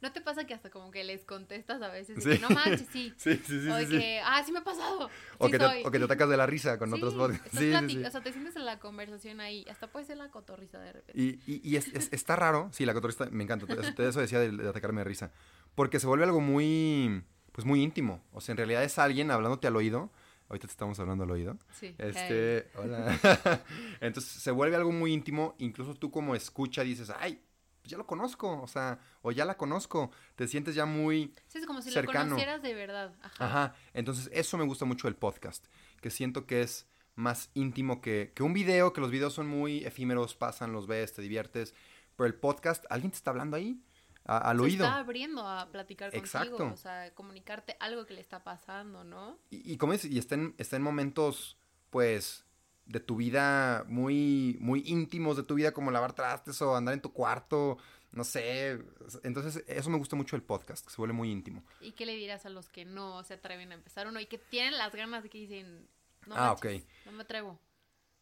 ¿No te pasa que hasta como que les contestas a veces? Sí. no manches, sí. Sí, sí, sí. O de que, ah, sí me ha pasado. O, que, te, o que te atacas de la risa con otros podcasts. Sí, sí, O sea, te sientes en la conversación ahí. Hasta puede ser la cotorriza de repente. Y, y, y es, está raro. Sí, la cotorriza me encanta. Eso, decía de, atacarme de risa. Porque se vuelve algo muy, pues muy íntimo. O sea, en realidad es alguien hablándote al oído. Ahorita te estamos hablando al oído. Sí. Este, hola. Entonces se vuelve algo muy íntimo. Incluso tú como escucha dices, ay, pues ya lo conozco, o sea, o ya la conozco, te sientes ya muy Sí, es como si lo conocieras de verdad. Ajá. Ajá. Entonces, eso me gusta mucho del podcast, que siento que es más íntimo que, que un video, que los videos son muy efímeros, pasan, los ves, te diviertes, pero el podcast, alguien te está hablando ahí, al oído. está abriendo a platicar contigo, Exacto. o sea, comunicarte algo que le está pasando, ¿no? Y, y como dices, y está en, está en momentos, pues, de tu vida muy, muy íntimos de tu vida, como lavar trastes o andar en tu cuarto, no sé. Entonces, eso me gusta mucho el podcast, que se vuelve muy íntimo. ¿Y qué le dirás a los que no se atreven a empezar uno y que tienen las ganas de que dicen, no, ah, no me atrevo?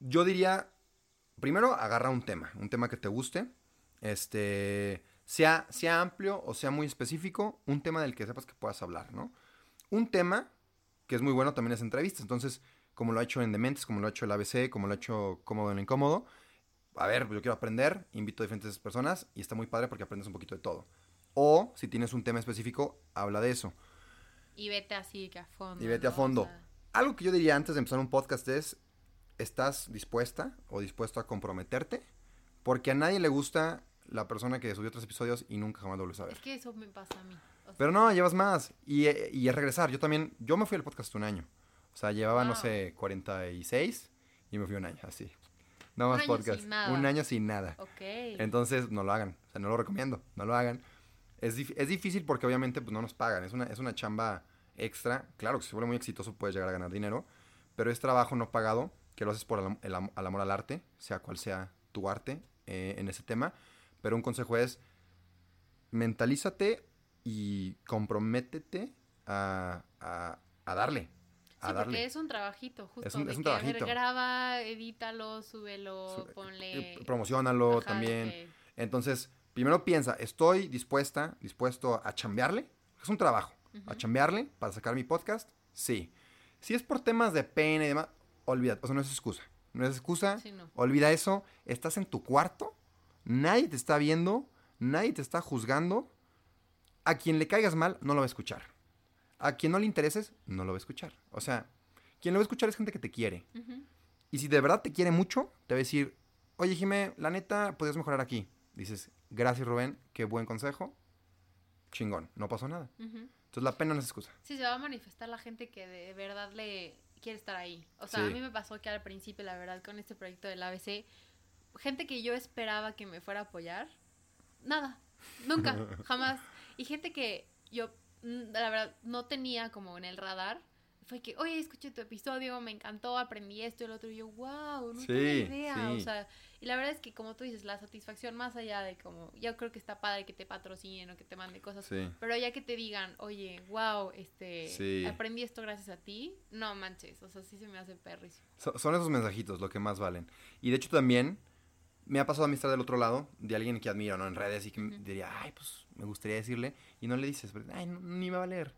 Yo diría, primero, agarra un tema, un tema que te guste, este, sea, sea amplio o sea muy específico, un tema del que sepas que puedas hablar, ¿no? Un tema que es muy bueno también es entrevistas, entonces como lo ha hecho en Dementes, como lo ha hecho el ABC, como lo ha hecho Cómodo en Incómodo. A ver, yo quiero aprender, invito a diferentes personas y está muy padre porque aprendes un poquito de todo. O si tienes un tema específico, habla de eso. Y vete así que a fondo. Y vete a fondo. Algo que yo diría antes de empezar un podcast es, ¿estás dispuesta o dispuesto a comprometerte? Porque a nadie le gusta la persona que subió otros episodios y nunca jamás lo vuelves a ver. Es que eso me pasa a mí. Pero no, llevas más. Y, y es regresar. Yo también, yo me fui al podcast un año. O sea, llevaba, no sé, 46 y me fui un año, así. No más podcast. Un año sin nada. Entonces, no lo hagan. O sea, no lo recomiendo. No lo hagan. Es, es difícil porque obviamente pues, no nos pagan. Es una, es una chamba extra. Claro que si vuelve muy exitoso puedes llegar a ganar dinero. Pero es trabajo no pagado que lo haces por el, amor al arte, sea cual sea tu arte eh, en ese tema. Pero un consejo es, mentalízate y comprométete a, a darle. Sí, porque es un trabajito, justo. Es un, es un trabajito. graba, edítalo, súbelo, ponle. Eh, promocionalo también. Entonces, primero piensa, ¿estoy dispuesta, dispuesto a chambearle? Es un trabajo. A chambearle para sacar mi podcast, sí. Si es por temas de pena y demás, olvídate. O sea, no es excusa. No es excusa. Sí, no. Olvida eso. Estás en tu cuarto. Nadie te está viendo. Nadie te está juzgando. A quien le caigas mal, no lo va a escuchar. A quien no le intereses, no lo va a escuchar. O sea, quien lo va a escuchar es gente que te quiere. Y si de verdad te quiere mucho, te va a decir, oye, Jimé, la neta, podrías mejorar aquí. Dices, gracias, Rubén, qué buen consejo. Chingón, no pasó nada. Entonces la pena no es excusa. Sí, se va a manifestar la gente que de verdad le quiere estar ahí. O sea, Sí. a mí me pasó que al principio, la verdad, con este proyecto del ABC, gente que yo esperaba que me fuera a apoyar, nada, nunca, jamás. Y gente que yo, la verdad, no tenía como en el radar. Fue que, oye, escuché tu episodio, me encantó, aprendí esto y lo otro. Y yo, wow, no Sí, tenía idea. O sí. sea, y la verdad es que, como tú dices, la satisfacción más allá de como, yo creo que está padre que te patrocinen o que te mande cosas Sí. pero ya que te digan, oye, wow, este, aprendí esto gracias a ti, no manches, o sea, sí se me hace perrísimo. So- son esos mensajitos lo que más valen. Y de hecho también me ha pasado a mí estar del otro lado, de alguien que admiro, ¿no? En redes y que Ujú. diría, ay, pues me gustaría decirle. Y no le dices, ay, no, ni me va a leer.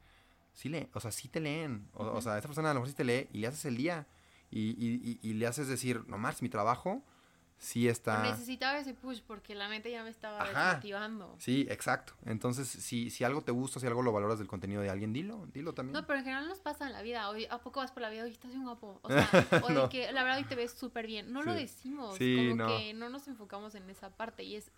Sí lee, o sea, sí te leen. O, o sea, esta persona a lo mejor sí te lee y le haces el día. Y, y- y- y le haces decir, no más, mi trabajo sí está... Necesitaba ese push porque la mente ya me estaba Ajá. desmotivando. Sí, exacto. Entonces, si, si algo te gusta, si algo lo valoras del contenido de alguien, dilo, dilo también. No, pero en general nos pasa en la vida. Hoy, ¿A poco vas por la vida? Hoy estás bien guapo. O sea, o de que la verdad hoy te ves súper bien. No lo decimos. Sí, como no. que no nos enfocamos en esa parte y es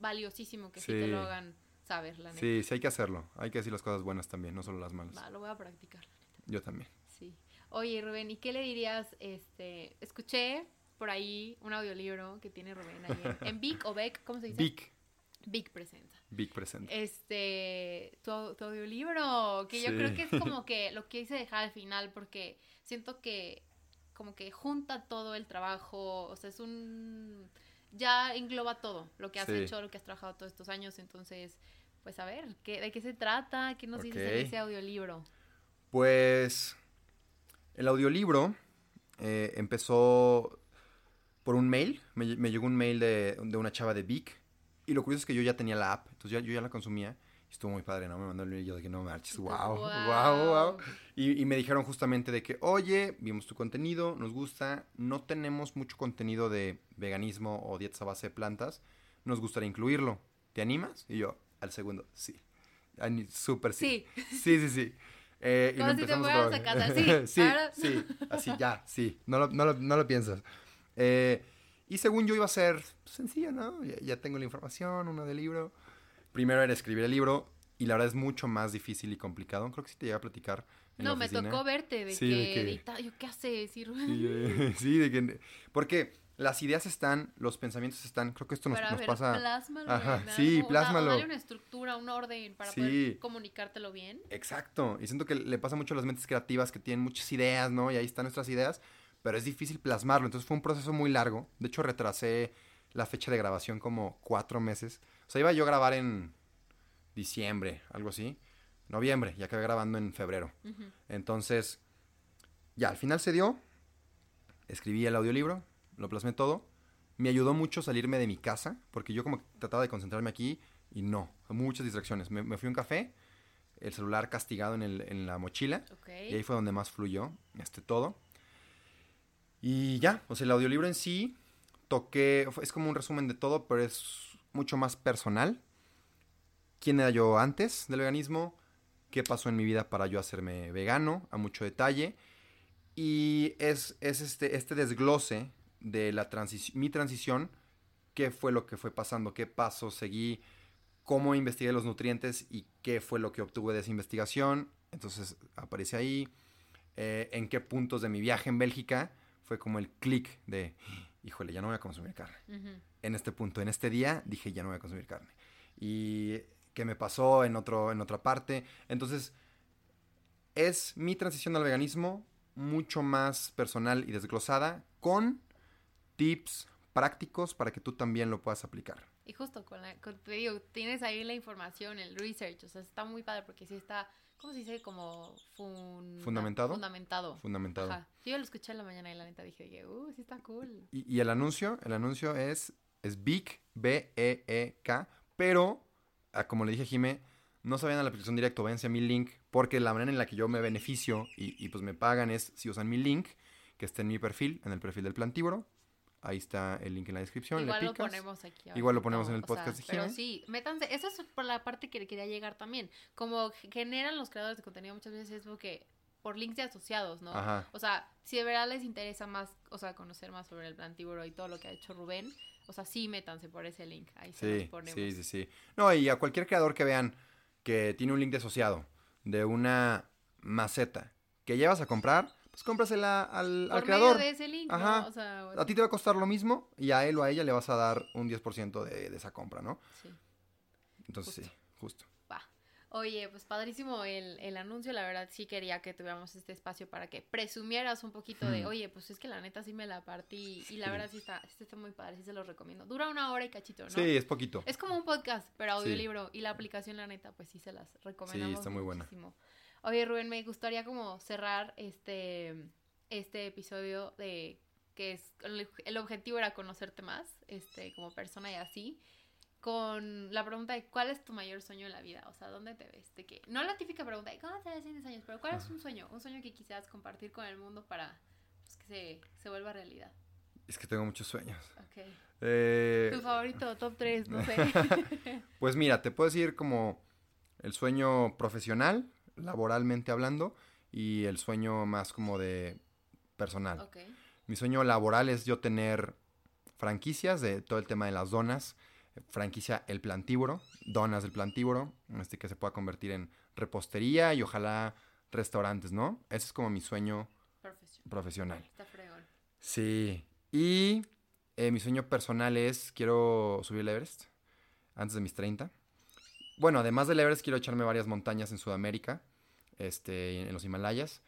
valiosísimo que sí, te Sí. lo hagan saber, la neta. Sí, sí hay que hacerlo. Hay que decir las cosas buenas también, no solo las malas. Va, lo voy a practicar. Yo también. Sí. Oye, Rubén, ¿y qué le dirías? Este, escuché por ahí un audiolibro que tiene Rubén ahí en, Vic o Beck, ¿cómo se dice? Big, Vic presenta. big presente. Este, tu, tu audiolibro, que yo creo que es como que lo quise dejar al final porque siento que como que junta todo el trabajo, o sea, es un ya engloba todo lo que has Sí. hecho, lo que has trabajado todos estos años, entonces, pues a ver, ¿qué, ¿de qué se trata? ¿Qué nos dices en ese audiolibro? Pues el audiolibro eh, empezó por un mail. Me, lle- me llegó un mail de, de una chava de Vic. Y lo curioso es que yo ya tenía la app. Entonces ya- yo ya la consumía. Y estuvo muy padre, ¿no? Me mandó el mail y yo que no marches. Wow, wow, guau. wow. Y, y me dijeron justamente de que, oye, vimos tu contenido, nos gusta. No tenemos mucho contenido de veganismo o dietas a base de plantas. Nos gustaría incluirlo. ¿Te animas? Y yo, al segundo, sí. Súper sí. Sí. Sí, sí, sí. Eh, y Como lo si te fueras a casar, sí, sí, ahora- sí, así ya, sí. No lo, no lo- no lo piensas. Eh, y según yo iba a ser sencillo, ¿no? Ya, ya tengo la información, uno del libro. Primero era escribir el libro y la verdad es mucho más difícil y complicado. Creo que sí te llegué a platicar. En No, la me tocó verte de Sí, que, de que- yo qué haces, y. Sí, sí, de que... Porque las ideas están, los pensamientos están, creo que esto nos, Pero a nos ver, pasa... plásmalo Ajá, sí, da- o plásmalo. dale una estructura, un orden para Sí. poder comunicártelo bien. Exacto, y siento que le pasa mucho a las mentes creativas que tienen muchas ideas, ¿no? Y ahí están nuestras ideas, pero es difícil plasmarlo, entonces fue un proceso muy largo. De hecho, retrasé la fecha de grabación como cuatro meses. O sea, iba yo a grabar en diciembre, algo así. Noviembre, ya acabé grabando en febrero. Entonces, ya, al final se dio. Escribí el audiolibro, lo plasmé todo. Me ayudó mucho salirme de mi casa, porque yo como que trataba de concentrarme aquí y no, muchas distracciones. Me, me fui a un café, el celular castigado en, el- en la mochila, Ok. y ahí fue donde más fluyó este todo. Y ya, o sea, el audiolibro en sí, toqué, es como un resumen de todo, pero es mucho más personal. ¿Quién era yo antes del veganismo? ¿Qué pasó en mi vida para yo hacerme vegano? A mucho detalle. Y es, es este, este desglose de la transici- mi transición, qué fue lo que fue pasando, qué pasos seguí, cómo investigué los nutrientes y qué fue lo que obtuve de esa investigación. Entonces aparece ahí. Eh, en qué puntos de mi viaje en Bélgica fue como el clic de, híjole, ya no voy a consumir carne. En este punto, en este día, dije, ya no voy a consumir carne. Y qué me pasó en, otro, en otra parte. Entonces, es mi transición al veganismo mucho más personal y desglosada con tips prácticos para que tú también lo puedas aplicar. Y justo con la, con- te digo, tienes ahí la información, el research, o sea, está muy padre porque sí está, ¿cómo se dice? Como funda- ¿Fundamentado? Fundamentado. Fundamentado. Ajá. Yo lo escuché en la mañana y la neta dije, uh, sí está cool. Y, y el anuncio, el anuncio es, es Big, B-E-E-K, pero, ah, como le dije a Jime, no se vayan a la aplicación directo, váyanse a mi link, porque la manera en la que yo me beneficio y, y, pues me pagan es si usan mi link, que está en mi perfil, en el perfil del plantívoro. Ahí está el link en la descripción. Igual le lo picas. ponemos aquí. Igual lo ponemos en el o sea, podcast Pero sí, métanse. Esa es por la parte que quería llegar también. Como generan los creadores de contenido muchas veces es porque por links de asociados, ¿no? Ajá. O sea, si de verdad les interesa más, o sea, conocer más sobre el plantívoro y todo lo que ha hecho Rubén, o sea, sí métanse por ese link. Ahí se los Sí, ponemos. sí, sí, sí. No, y a cualquier creador que vean que tiene un link de asociado de una maceta que llevas a comprar, pues cómprasela al, creador. medio de ese link, Ajá. ¿no? O sea, A ti te va a costar lo mismo y a él o a ella le vas a dar un 10% de, de esa compra, ¿no? sí. Entonces Justo. sí, justo. Va. Oye, pues padrísimo el, el anuncio, la verdad sí quería que tuviéramos este espacio para que presumieras un poquito de, Hmm. oye, pues es que la neta sí me la partí y la Sí. verdad sí está, sí está muy padre, sí se los recomiendo. Dura una hora y cachito, ¿no? Sí, es poquito. Es como un podcast, pero Sí. audiolibro y la aplicación, la neta, pues sí se las recomendamos está muy buena. muchísimo. Oye, Rubén, me gustaría como cerrar este, este episodio de que es el, objetivo era conocerte más, este, como persona y así, con la pregunta de cuál es tu mayor sueño en la vida, o sea, ¿dónde te ves? De que, no la típica pregunta de cómo te ves en 10 años, pero ¿cuál es un sueño? Un sueño que quisieras compartir con el mundo para pues, que se, se vuelva realidad. Es que tengo muchos sueños. Ok. Eh, Tu favorito, top 3, no sé. pues mira, te puedo decir como el sueño profesional, laboralmente hablando, y el sueño más como de personal. Mi sueño laboral es yo tener franquicias de todo el tema de las donas. Franquicia El Plantívoro, donas del Plantívoro, este que se pueda convertir en repostería y ojalá restaurantes, ¿no? Ese es como mi sueño Profesional. profesional. Está fregón. Sí. Y eh, mi sueño personal es, quiero subir el Everest antes de mis 30. Bueno, además del Everest, quiero echarme varias montañas en Sudamérica, este, en los Himalayas.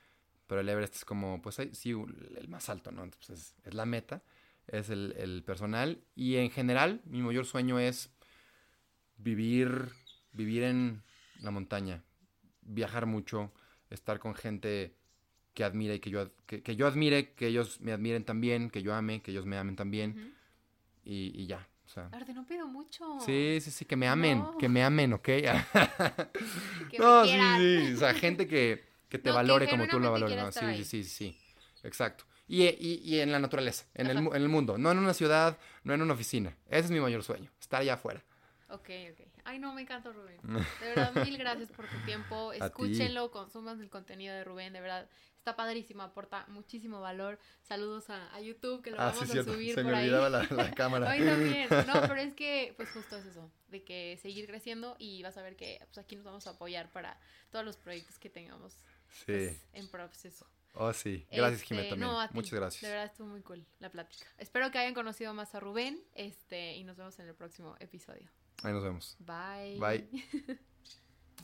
Pero el Everest es como, pues sí, el más alto, ¿no? Entonces es, es la meta, es el, el personal. Y en general, mi mayor sueño es vivir, vivir en la montaña, viajar mucho, estar con gente que admira y que yo, que, que yo admire, que ellos me admiren también, que yo ame, que ellos me amen también. Y, y ya, o sea. Arte, no pido mucho. Sí, sí, sí, que me amen, No. que me amen, ¿ok? Que no, sí, sí, o sea, gente que, que te No, que valore como tú lo valores. Sí, ahí. sí, sí, sí, exacto. Y, y, y en la naturaleza, en el, en el mundo, no en una ciudad, no en una oficina. Ese es mi mayor sueño, estar allá afuera. Ok, ok. Ay, no, me encanta Rubén. De verdad, mil gracias por tu tiempo. ti. Escúchenlo, consuman el contenido de Rubén. De verdad, está padrísimo, aporta muchísimo valor. Saludos a, a YouTube, que lo Ah, vamos sí, a cierto, subir se por me ahí. olvidaba la, la cámara. A mí también. No, pero es que, pues justo es eso, de que seguir creciendo y vas a ver que pues, aquí nos vamos a apoyar para todos los proyectos que tengamos Sí, pues, en proceso. oh sí, gracias Este, Jimé también, no, a ti. muchas gracias. De verdad estuvo muy cool la plática. Espero que hayan conocido más a Rubén este, y nos vemos en el próximo episodio. Ahí nos vemos. Bye. Bye.